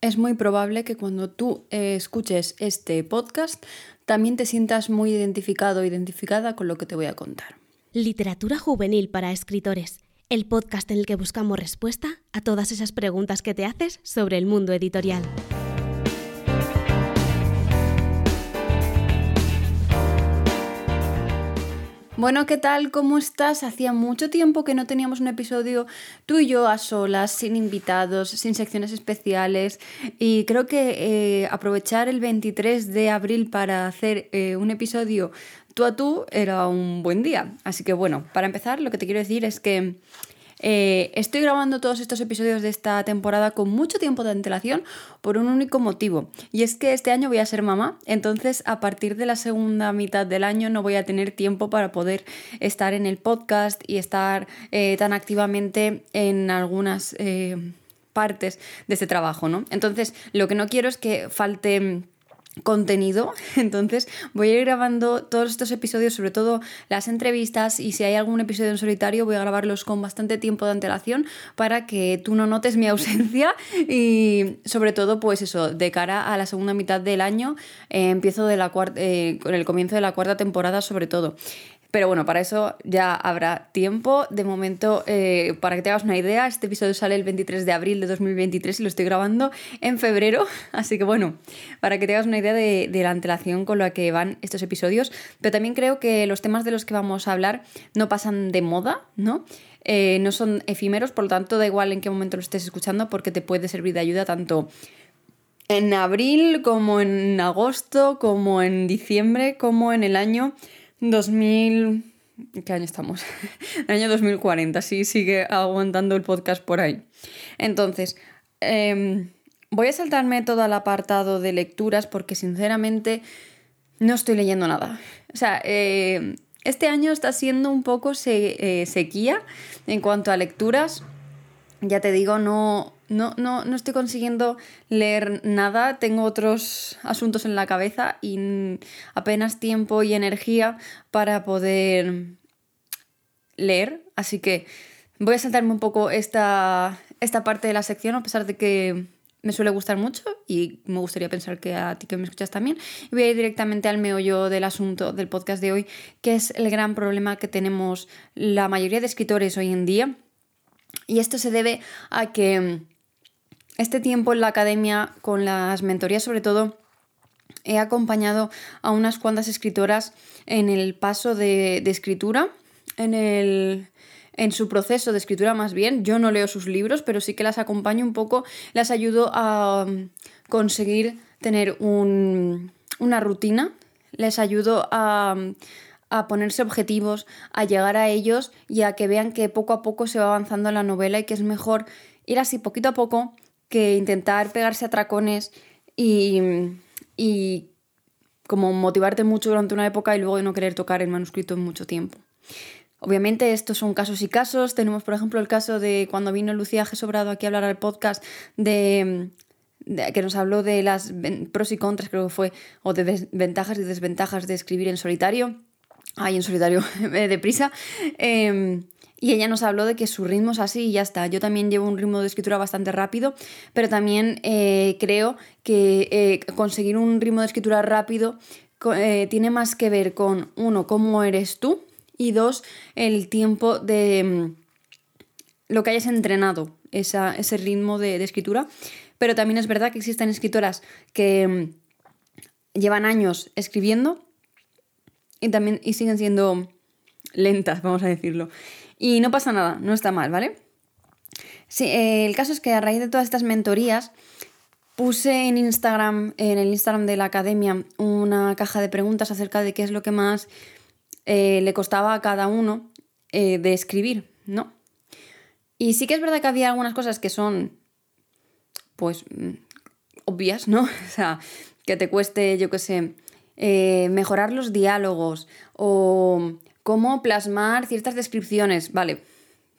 es muy probable que cuando tú eh, escuches este podcast también te sientas muy identificado o identificada con lo que te voy a contar. Literatura juvenil para escritores, el podcast en el que buscamos respuesta a todas esas preguntas que te haces sobre el mundo editorial. Bueno, ¿qué tal? ¿Cómo estás? Hacía mucho tiempo que no teníamos un episodio tú y yo a solas, sin invitados, sin secciones especiales. Y creo que eh, aprovechar el 23 de abril para hacer eh, un episodio tú a tú era un buen día. Así que bueno, para empezar, lo que te quiero decir es que eh, estoy grabando todos estos episodios de esta temporada con mucho tiempo de antelación por un único motivo. Y es que este año voy a ser mamá, entonces a partir de la segunda mitad del año no voy a tener tiempo para poder estar en el podcast y estar eh, tan activamente en algunas eh, partes de este trabajo, ¿no? Entonces, lo que no quiero es que falte contenido. Entonces voy a ir grabando todos estos episodios, sobre todo las entrevistas y si hay algún episodio en solitario voy a grabarlos con bastante tiempo de antelación para que tú no notes mi ausencia y sobre todo pues eso, de cara a la segunda mitad del año eh, empiezo eh, con el comienzo de la cuarta temporada sobre todo. Pero bueno, para eso ya habrá tiempo. De momento, eh, para que te hagas una idea, este episodio sale el 23 de abril de 2023 y lo estoy grabando en febrero. Así que bueno, para que te hagas una idea de, la antelación con la que van estos episodios. Pero también creo que los temas de los que vamos a hablar no pasan de moda, ¿no? Eh, no son efímeros, por lo tanto da igual en qué momento lo estés escuchando porque te puede servir de ayuda tanto en abril como en agosto, como en diciembre, como en el año 2000... ¿Qué año estamos? el año 2040, sí, sigue aguantando el podcast por ahí. Entonces, em, voy a saltarme todo el apartado de lecturas porque sinceramente no estoy leyendo nada. O sea, em, este año está siendo un poco eh, sequía en cuanto a lecturas. Ya te digo, no, no, no, no estoy consiguiendo leer nada, tengo otros asuntos en la cabeza y apenas tiempo y energía para poder leer, así que voy a saltarme un poco esta, esta parte de la sección a pesar de que me suele gustar mucho y me gustaría pensar que a ti que me escuchas también. Voy a ir directamente al meollo del asunto del podcast de hoy, que es el gran problema que tenemos la mayoría de escritores hoy en día. Y esto se debe a que este tiempo en la academia, con las mentorías sobre todo, he acompañado a unas cuantas escritoras en el paso de, escritura, en, el, en su proceso de escritura más bien. Yo no leo sus libros, pero sí que las acompaño un poco, las ayudo a um, conseguir tener una rutina, les ayudo a, a ponerse objetivos, a llegar a ellos y a que vean que poco a poco se va avanzando la novela y que es mejor ir así poquito a poco que intentar pegarse a tracones y, y como motivarte mucho durante una época y luego no querer tocar el manuscrito en mucho tiempo. Obviamente estos son casos y casos. Tenemos, por ejemplo, el caso de cuando vino Lucía Gesobrado aquí a hablar al podcast de, que nos habló de las pros y contras, creo que fue, o de ventajas y desventajas de escribir en solitario. Ay, en solitario, deprisa. Eh, y ella nos habló de que su ritmo es así y ya está. Yo también llevo un ritmo de escritura bastante rápido, pero también eh, creo que eh, conseguir un ritmo de escritura rápido eh, tiene más que ver con, uno, cómo eres tú y dos, el tiempo de mm, lo que hayas entrenado, ese ritmo de, escritura. Pero también es verdad que existen escritoras que mm, llevan años escribiendo y también y siguen siendo lentas, vamos a decirlo. Y no pasa nada, no está mal, ¿vale? Sí, eh, el caso es que a raíz de todas estas mentorías puse en Instagram, en el Instagram de la academia, una caja de preguntas acerca de qué es lo que más eh, le costaba a cada uno eh, de escribir, ¿no? Y sí que es verdad que había algunas cosas que son, pues, mm, obvias, ¿no? O sea, que te cueste, yo qué sé, mejorar los diálogos o cómo plasmar ciertas descripciones. Vale,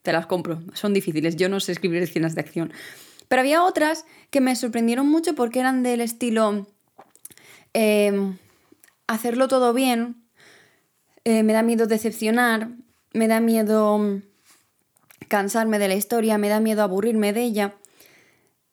te las compro, son difíciles, yo no sé escribir escenas de acción. Pero había otras que me sorprendieron mucho porque eran del estilo em, hacerlo todo bien, eh, me da miedo decepcionar, me da miedo cansarme de la historia, me da miedo aburrirme de ella.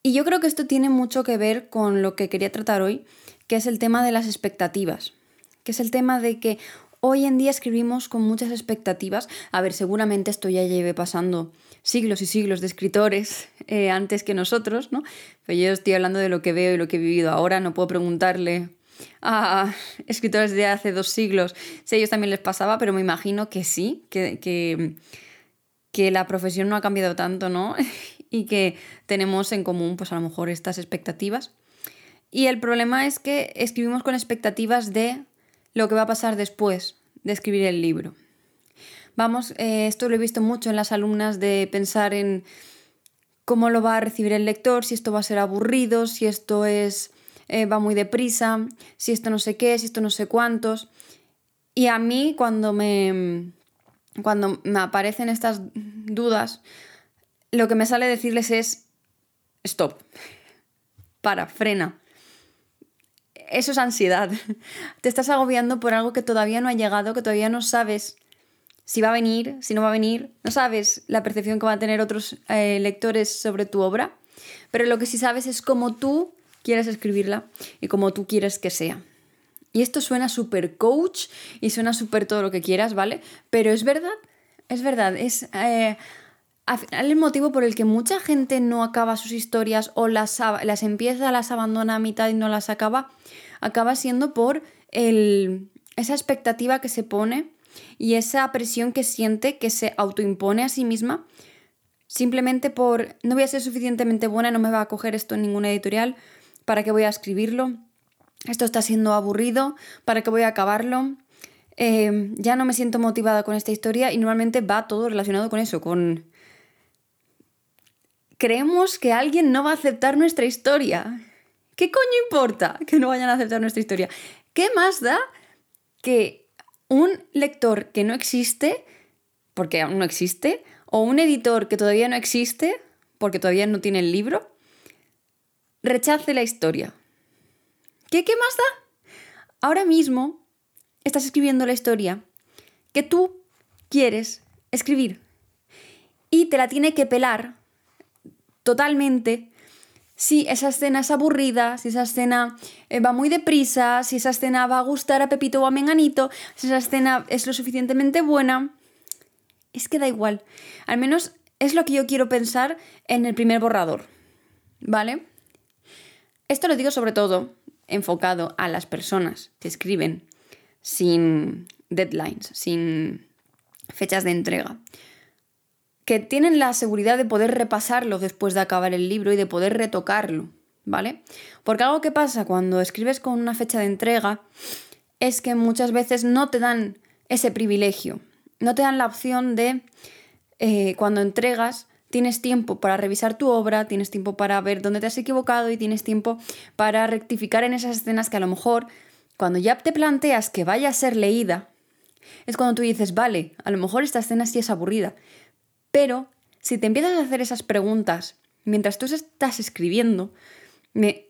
Y yo creo que esto tiene mucho que ver con lo que quería tratar hoy, que es el tema de las expectativas, que es el tema de que hoy en día escribimos con muchas expectativas. A ver, seguramente esto ya lleve pasando siglos y siglos de escritores eh, antes que nosotros, ¿no? Pero yo estoy hablando de lo que veo y lo que he vivido ahora, no puedo preguntarle a escritores de hace dos siglos si a ellos también les pasaba, pero me imagino que sí, que, que, que la profesión no ha cambiado tanto, ¿no? y que tenemos en común, pues a lo mejor estas expectativas. Y el problema es que escribimos con expectativas de lo que va a pasar después de escribir el libro. Vamos, eh, esto lo he visto mucho en las alumnas de pensar en cómo lo va a recibir el lector, si esto va a ser aburrido, si esto es eh, va muy deprisa, si esto no sé qué, si esto no sé cuántos. Y a mí cuando me cuando me aparecen estas dudas, lo que me sale decirles es stop. Para, frena. Eso es ansiedad. Te estás agobiando por algo que todavía no ha llegado, que todavía no sabes si va a venir, si no va a venir, no sabes la percepción que van a tener otros eh, lectores sobre tu obra, pero lo que sí sabes es cómo tú quieres escribirla y cómo tú quieres que sea. Y esto suena súper coach y suena súper todo lo que quieras, ¿vale? Pero es verdad, es verdad, es eh, el motivo por el que mucha gente no acaba sus historias o las, las empieza, las abandona a mitad y no las acaba, acaba siendo por esa expectativa que se pone y esa presión que siente, que se autoimpone a sí misma, simplemente por no voy a ser suficientemente buena, no me va a coger esto en ninguna editorial, ¿para qué voy a escribirlo? Esto está siendo aburrido, ¿para qué voy a acabarlo? Eh, ya no me siento motivada con esta historia y normalmente va todo relacionado con eso, con... Creemos que alguien no va a aceptar nuestra historia. ¿Qué coño importa que no vayan a aceptar nuestra historia? ¿Qué más da que un lector que no existe, porque aún no existe, o un editor que todavía no existe, porque todavía no tiene el libro, rechace la historia. ¿Qué, qué más da? Ahora mismo estás escribiendo la historia que tú quieres escribir y te la tiene que pelar totalmente si esa escena es aburrida, si esa escena eh, va muy deprisa, si esa escena va a gustar a Pepito o a Menganito, si esa escena es lo suficientemente buena. Es que da igual. Al menos es lo que yo quiero pensar en el primer borrador. ¿Vale? Esto lo digo sobre todo enfocado a las personas que escriben sin deadlines, sin fechas de entrega que tienen la seguridad de poder repasarlo después de acabar el libro y de poder retocarlo, ¿vale? Porque algo que pasa cuando escribes con una fecha de entrega es que muchas veces no te dan ese privilegio, no te dan la opción de, eh, cuando entregas, tienes tiempo para revisar tu obra, tienes tiempo para ver dónde te has equivocado y tienes tiempo para rectificar en esas escenas que a lo mejor, cuando ya te planteas que vaya a ser leída, es cuando tú dices, vale, a lo mejor esta escena sí es aburrida, pero si te empiezas a hacer esas preguntas mientras tú estás escribiendo,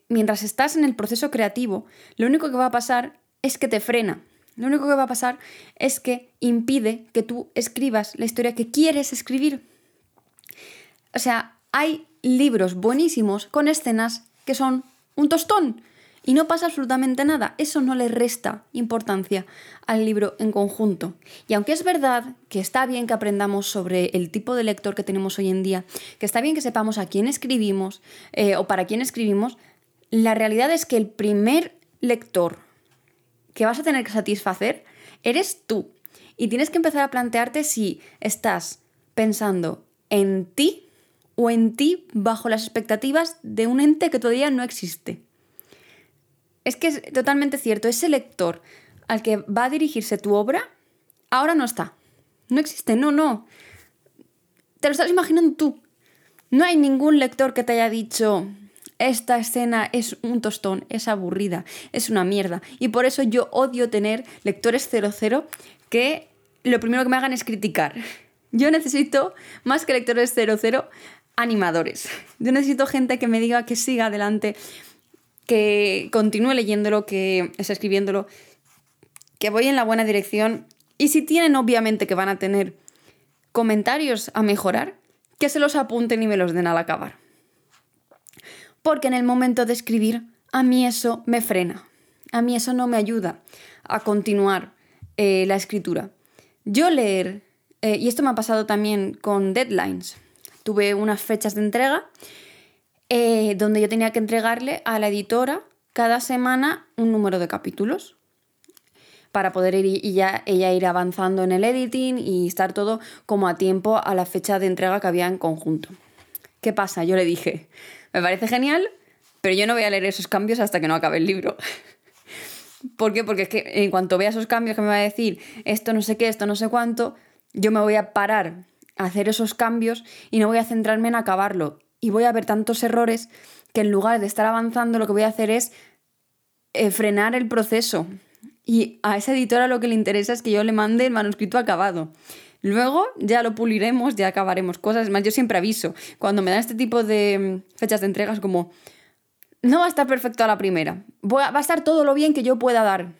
mientras estás en el proceso creativo, lo único que va a pasar es que te frena. Lo único que va a pasar es que impide que tú escribas la historia que quieres escribir. O sea, hay libros buenísimos con escenas que son un tostón, y no pasa absolutamente nada. Eso no le resta importancia al libro en conjunto. Y aunque es verdad que está bien que aprendamos sobre el tipo de lector que tenemos hoy en día, que está bien que sepamos a quién escribimos eh, o para quién escribimos, la realidad es que el primer lector que vas a tener que satisfacer eres tú. Y tienes que empezar a plantearte si estás pensando en ti o en ti bajo las expectativas de un ente que todavía no existe. Es que es totalmente cierto, ese lector al que va a dirigirse tu obra, ahora no está. No existe, no, no. Te lo estás imaginando tú. No hay ningún lector que te haya dicho, esta escena es un tostón, es aburrida, es una mierda. Y por eso yo odio tener lectores 00 que lo primero que me hagan es criticar. Yo necesito, más que lectores 00, animadores. Yo necesito gente que me diga que siga adelante, que continúe leyéndolo, que esté escribiéndolo, que voy en la buena dirección. Y si tienen, obviamente, que van a tener comentarios a mejorar, que se los apunten y me los den al acabar. porque en el momento de escribir a mí eso me frena, a mí eso no me ayuda a continuar eh, la escritura. Yo leer, eh, y esto me ha pasado también con deadlines, tuve unas fechas de entrega eh, donde yo tenía que entregarle a la editora cada semana un número de capítulos para poder ir y ya ella ir avanzando en el editing y estar todo como a tiempo a la fecha de entrega que había en conjunto. ¿Qué pasa? Yo le dije, me parece genial, pero yo no voy a leer esos cambios hasta que no acabe el libro. ¿Por qué? Porque es que en cuanto vea esos cambios que me va a decir esto no sé qué, esto no sé cuánto, yo me voy a parar a hacer esos cambios y no voy a centrarme en acabarlo. Y voy a ver tantos errores que en lugar de estar avanzando lo que voy a hacer es eh, frenar el proceso. Y a esa editora lo que le interesa es que yo le mande el manuscrito acabado. Luego ya lo puliremos, ya acabaremos cosas. Es más, yo siempre aviso. Cuando me dan este tipo de mm, fechas de entregas, como no va a estar perfecto a la primera. va a estar todo lo bien que yo pueda dar.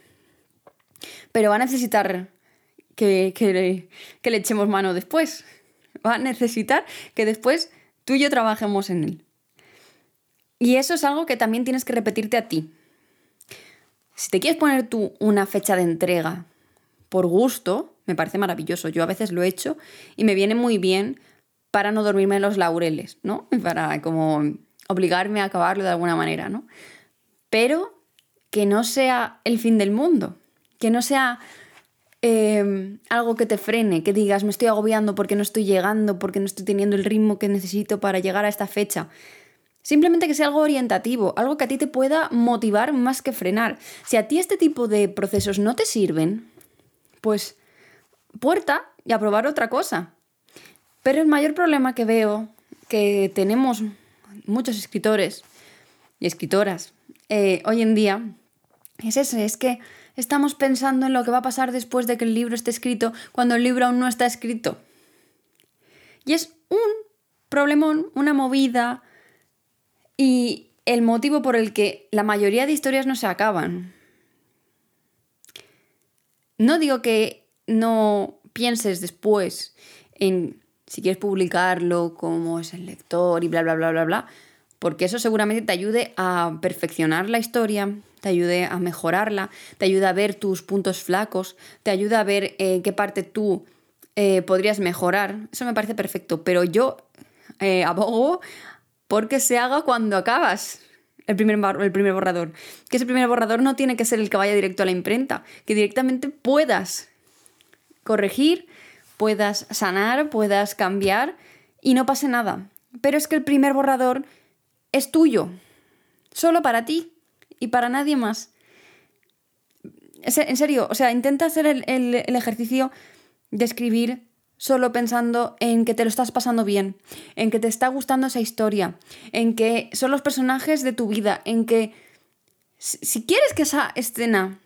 Pero va a necesitar que, que le echemos mano después. Va a necesitar que después tú y yo trabajemos en él. Y eso es algo que también tienes que repetirte a ti. Si te quieres poner tú una fecha de entrega por gusto, me parece maravilloso. Yo a veces lo he hecho y me viene muy bien para no dormirme en los laureles, ¿no? Para como obligarme a acabarlo de alguna manera, ¿no? Pero que no sea el fin del mundo, que no sea em, algo que te frene, que digas me estoy agobiando porque no estoy llegando, porque no estoy teniendo el ritmo que necesito para llegar a esta fecha. Simplemente que sea algo orientativo, algo que a ti te pueda motivar más que frenar. Si a ti este tipo de procesos no te sirven, pues puerta y a probar otra cosa. Pero el mayor problema que veo que tenemos muchos escritores y escritoras eh, hoy en día es ese, es que estamos pensando en lo que va a pasar después de que el libro esté escrito cuando el libro aún no está escrito. Y es un problemón, una movida y el motivo por el que la mayoría de historias no se acaban. No digo que no pienses después en si quieres publicarlo, cómo es el lector y bla, bla, bla, bla, bla, porque eso seguramente te ayude a perfeccionar la historia, te ayude a mejorarla, te ayuda a ver tus puntos flacos, te ayuda a ver eh, qué parte tú eh, podrías mejorar. Eso me parece perfecto, pero yo eh, abogo porque se haga cuando acabas el primer, el primer borrador. Que ese primer borrador no tiene que ser el que vaya directo a la imprenta, que directamente puedas corregir puedas sanar, puedas cambiar y no pase nada. Pero es que el primer borrador es tuyo, solo para ti y para nadie más. En serio, o sea, intenta hacer el, el ejercicio de escribir solo pensando en que te lo estás pasando bien, en que te está gustando esa historia, en que son los personajes de tu vida, en que si quieres que esa escena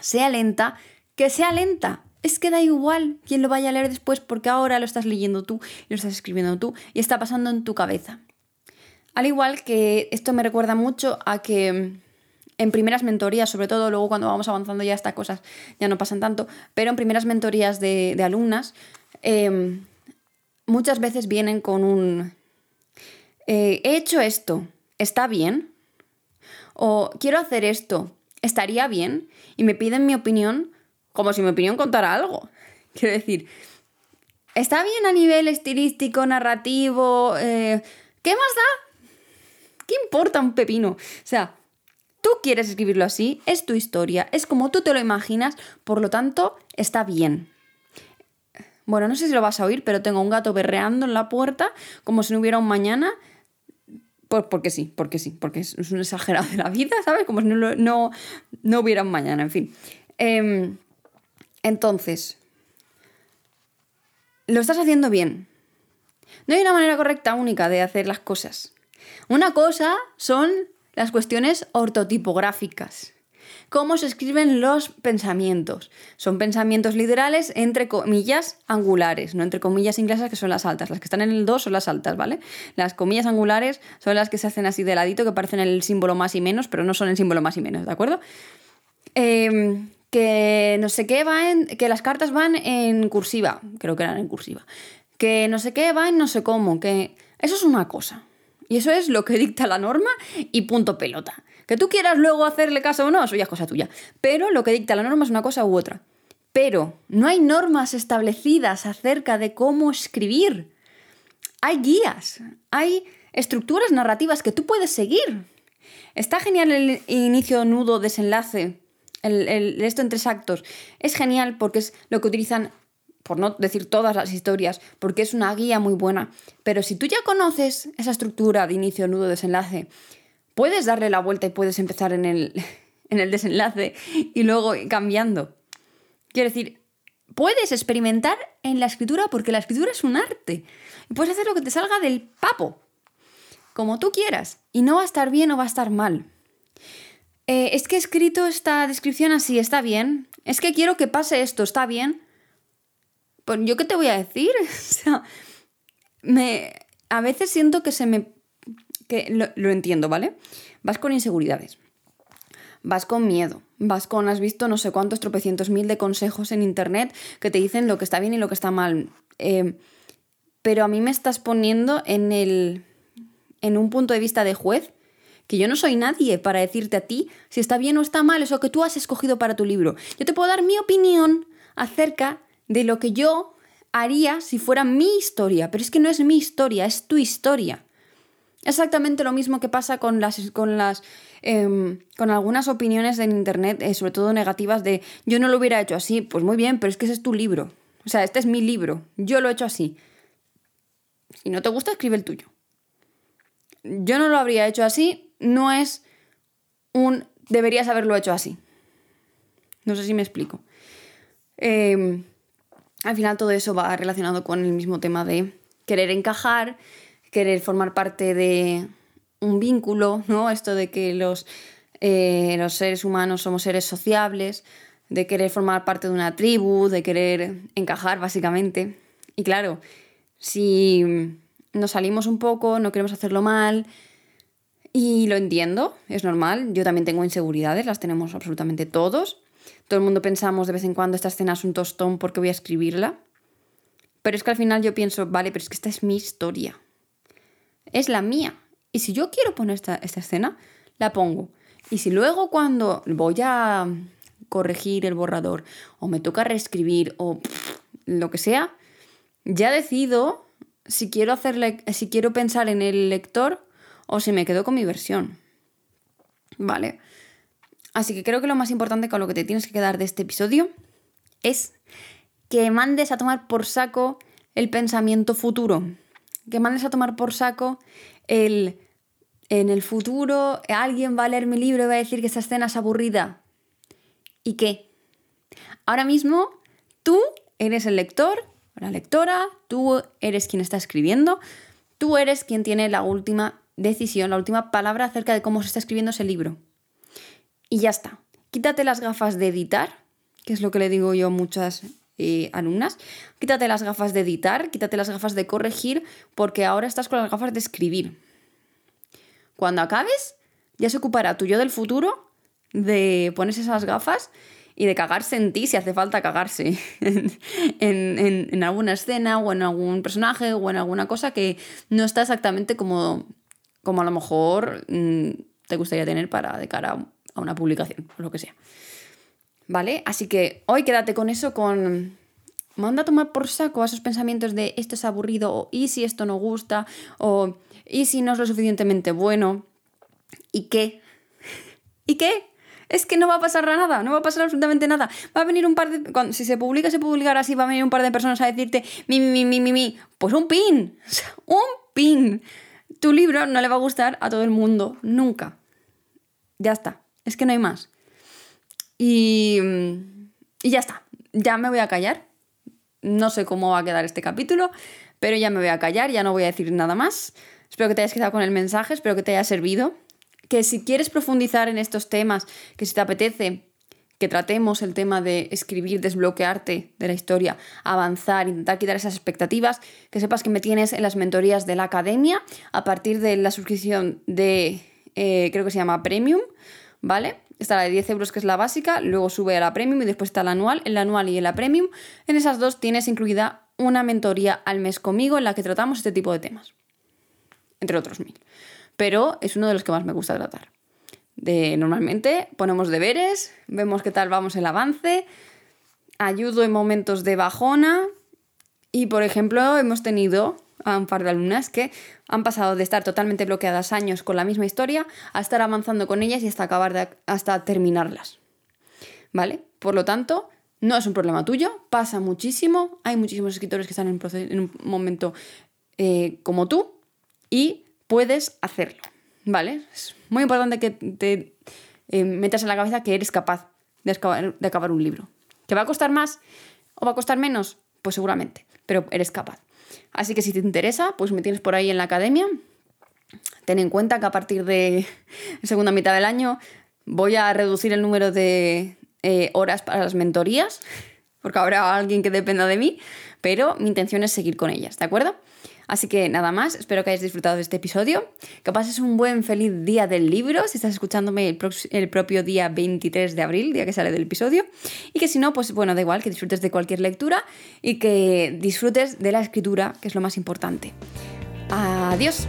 sea lenta, que sea lenta, es que da igual quién lo vaya a leer después porque ahora lo estás leyendo tú y lo estás escribiendo tú y está pasando en tu cabeza. Al igual que esto me recuerda mucho a que en primeras mentorías, sobre todo luego cuando vamos avanzando ya estas cosas ya no pasan tanto, pero en primeras mentorías de, alumnas em, muchas veces vienen con un eh, he hecho esto, ¿está bien? O quiero hacer esto, ¿estaría bien? Y me piden mi opinión como si mi opinión contara algo. Quiero decir, está bien a nivel estilístico, narrativo. Eh, ¿Qué más da? ¿Qué importa un pepino? O sea, quieres escribirlo así, es tu historia, es como tú te lo imaginas, por lo tanto, está bien. Bueno, no sé si lo vas a oír, pero tengo un gato berreando en la puerta como si no hubiera un mañana. Porque sí, porque sí, porque es un exagerado de la vida, ¿sabes? Como si no, no, no hubiera un mañana, en fin. Eh, entonces, lo estás haciendo bien. No hay una manera correcta única de hacer las cosas. Una cosa son las cuestiones ortotipográficas. Cómo se escriben los pensamientos. Son pensamientos literales entre comillas angulares, no entre comillas inglesas que son las altas. Las que están en el 2 son las altas, ¿vale? Las comillas angulares son las que se hacen así de ladito, que parecen el símbolo más y menos, pero no son el símbolo más y menos, ¿de acuerdo? Eh, que no sé qué va en. que las cartas van en cursiva, creo que eran en cursiva. Que no sé qué va en no sé cómo, que. Eso es una cosa. Y eso es lo que dicta la norma y punto pelota. Que tú quieras luego hacerle caso o no, eso ya es cosa tuya. Pero lo que dicta la norma es una cosa u otra. Pero no hay normas establecidas acerca de cómo escribir. Hay guías, hay estructuras narrativas que tú puedes seguir. Está genial el inicio, nudo, desenlace, el, esto en tres actos. Es genial porque es lo que utilizan, por no decir todas las historias, porque es una guía muy buena. Pero si tú ya conoces esa estructura de inicio, nudo, desenlace, puedes darle la vuelta y puedes empezar en el, en el desenlace y luego cambiando. Quiero decir, puedes experimentar en la escritura porque la escritura es un arte. Puedes hacer lo que te salga del papo, como tú quieras. Y no va a estar bien o va a estar mal. Eh, es que he escrito esta descripción así, está bien. Es que quiero que pase esto, está bien. Pues yo qué te voy a decir. o sea, me, a veces siento que se me... que lo, lo entiendo, ¿vale? Vas con inseguridades vas con miedo, vas con, has visto no sé cuántos tropecientos mil de consejos en internet que te dicen lo que está bien y lo que está mal. Eh, pero a mí me estás poniendo en, el, en un punto de vista de juez que yo no soy nadie para decirte a ti si está bien o está mal eso que tú has escogido para tu libro. Yo te puedo dar mi opinión acerca de lo que yo haría si fuera mi historia, pero es que no es mi historia, es tu historia. Exactamente lo mismo que pasa con las, con las Em, con algunas opiniones en internet, eh, sobre todo negativas, de yo no lo hubiera hecho así. Pues muy bien, pero es que ese es tu libro. O sea, este es mi libro. Yo lo he hecho así. Si no te gusta, escribe el tuyo. Yo no lo habría hecho así. No es un deberías haberlo hecho así. No sé si me explico. Em, al final todo eso va relacionado con el mismo tema de querer encajar, querer formar parte de un vínculo, ¿no? Esto de que los, eh, los seres humanos somos seres sociables, de querer formar parte de una tribu, de querer encajar, básicamente. Y claro, si nos salimos un poco, no queremos hacerlo mal, y lo entiendo, es normal, yo también tengo inseguridades, las tenemos absolutamente todos. Todo el mundo pensamos de vez en cuando esta escena es un tostón porque voy a escribirla. Pero es que al final yo pienso, vale, pero es que esta es mi historia. Es la mía. Y si yo quiero poner esta, escena, la pongo. Y si luego cuando voy a corregir el borrador o me toca reescribir o lo que sea, ya decido si quiero, hacerle, si quiero pensar en el lector o si me quedo con mi versión. ¿Vale? Así que creo que lo más importante con lo que te tienes que quedar de este episodio es que mandes a tomar por saco el pensamiento futuro. Que mandes a tomar por saco el en el futuro alguien va a leer mi libro y va a decir que esta escena es aburrida. ¿Y qué? Ahora mismo tú eres el lector, la lectora, tú eres quien está escribiendo, tú eres quien tiene la última decisión, la última palabra acerca de cómo se está escribiendo ese libro. Y ya está. Quítate las gafas de editar, que es lo que le digo yo a muchas eh, alumnas. Quítate las gafas de editar, quítate las gafas de corregir, porque ahora estás con las gafas de escribir. Cuando acabes, ya se ocupará tu yo del futuro de ponerse esas gafas y de cagarse en ti si hace falta cagarse en, alguna escena o en algún personaje o en alguna cosa que no está exactamente como, como a lo mejor mm, te gustaría tener para de cara a una publicación o lo que sea. ¿Vale? Así que hoy quédate con eso, con... Manda a tomar por saco a esos pensamientos de esto es aburrido o y si esto no gusta o ¿Y si no es lo suficientemente bueno? ¿Y qué? ¿Y qué? Es que no va a pasar nada, no va a pasar absolutamente nada. Va a venir un par de. si se publica, se publicará así, va a venir un par de personas a decirte mi, mi, mi, mi, mi. Pues un pin. un pin. Tu libro no le va a gustar a todo el mundo, nunca. Ya está. Es que no hay más. Y. Y ya está. Ya me voy a callar. No sé cómo va a quedar este capítulo, pero ya me voy a callar, ya no voy a decir nada más. Espero que te hayas quedado con el mensaje, espero que te haya servido. Que si quieres profundizar en estos temas, que si te apetece que tratemos el tema de escribir, desbloquearte de la historia, avanzar, intentar quitar esas expectativas, que sepas que me tienes en las mentorías de la academia a partir de la suscripción de, eh, creo que se llama Premium, ¿vale? Está la de 10 euros que es la básica, luego sube a la Premium y después está la anual, en la anual y la Premium. En esas dos tienes incluida una mentoría al mes conmigo en la que tratamos este tipo de temas. entre otros mil. Pero es uno de los que más me gusta tratar. De, normalmente ponemos deberes, vemos qué tal vamos el avance, ayudo en momentos de bajona y, por ejemplo, hemos tenido a un par de alumnas que han pasado de estar totalmente bloqueadas años con la misma historia a estar avanzando con ellas y hasta acabar hasta terminarlas. ¿Vale? Por lo tanto, no es un problema tuyo, pasa muchísimo, hay muchísimos escritores que están en, un momento eh, como tú y puedes hacerlo, ¿vale? Es muy importante que te eh, metas en la cabeza que eres capaz de de acabar un libro. ¿Que va a costar más o va a costar menos? Pues seguramente, pero eres capaz. Así que si te interesa, pues me tienes por ahí en la academia. Ten en cuenta que a partir de segunda mitad del año voy a reducir el número de eh, horas para las mentorías, porque habrá alguien que dependa de mí, pero mi intención es seguir con ellas, ¿de acuerdo? Así que nada más, espero que hayáis disfrutado de este episodio, que pases un buen feliz día del libro, si estás escuchándome el, propio día 23 de abril, día que sale del episodio, y que si no, pues bueno, da igual, que disfrutes de cualquier lectura y que disfrutes de la escritura, que es lo más importante. Adiós.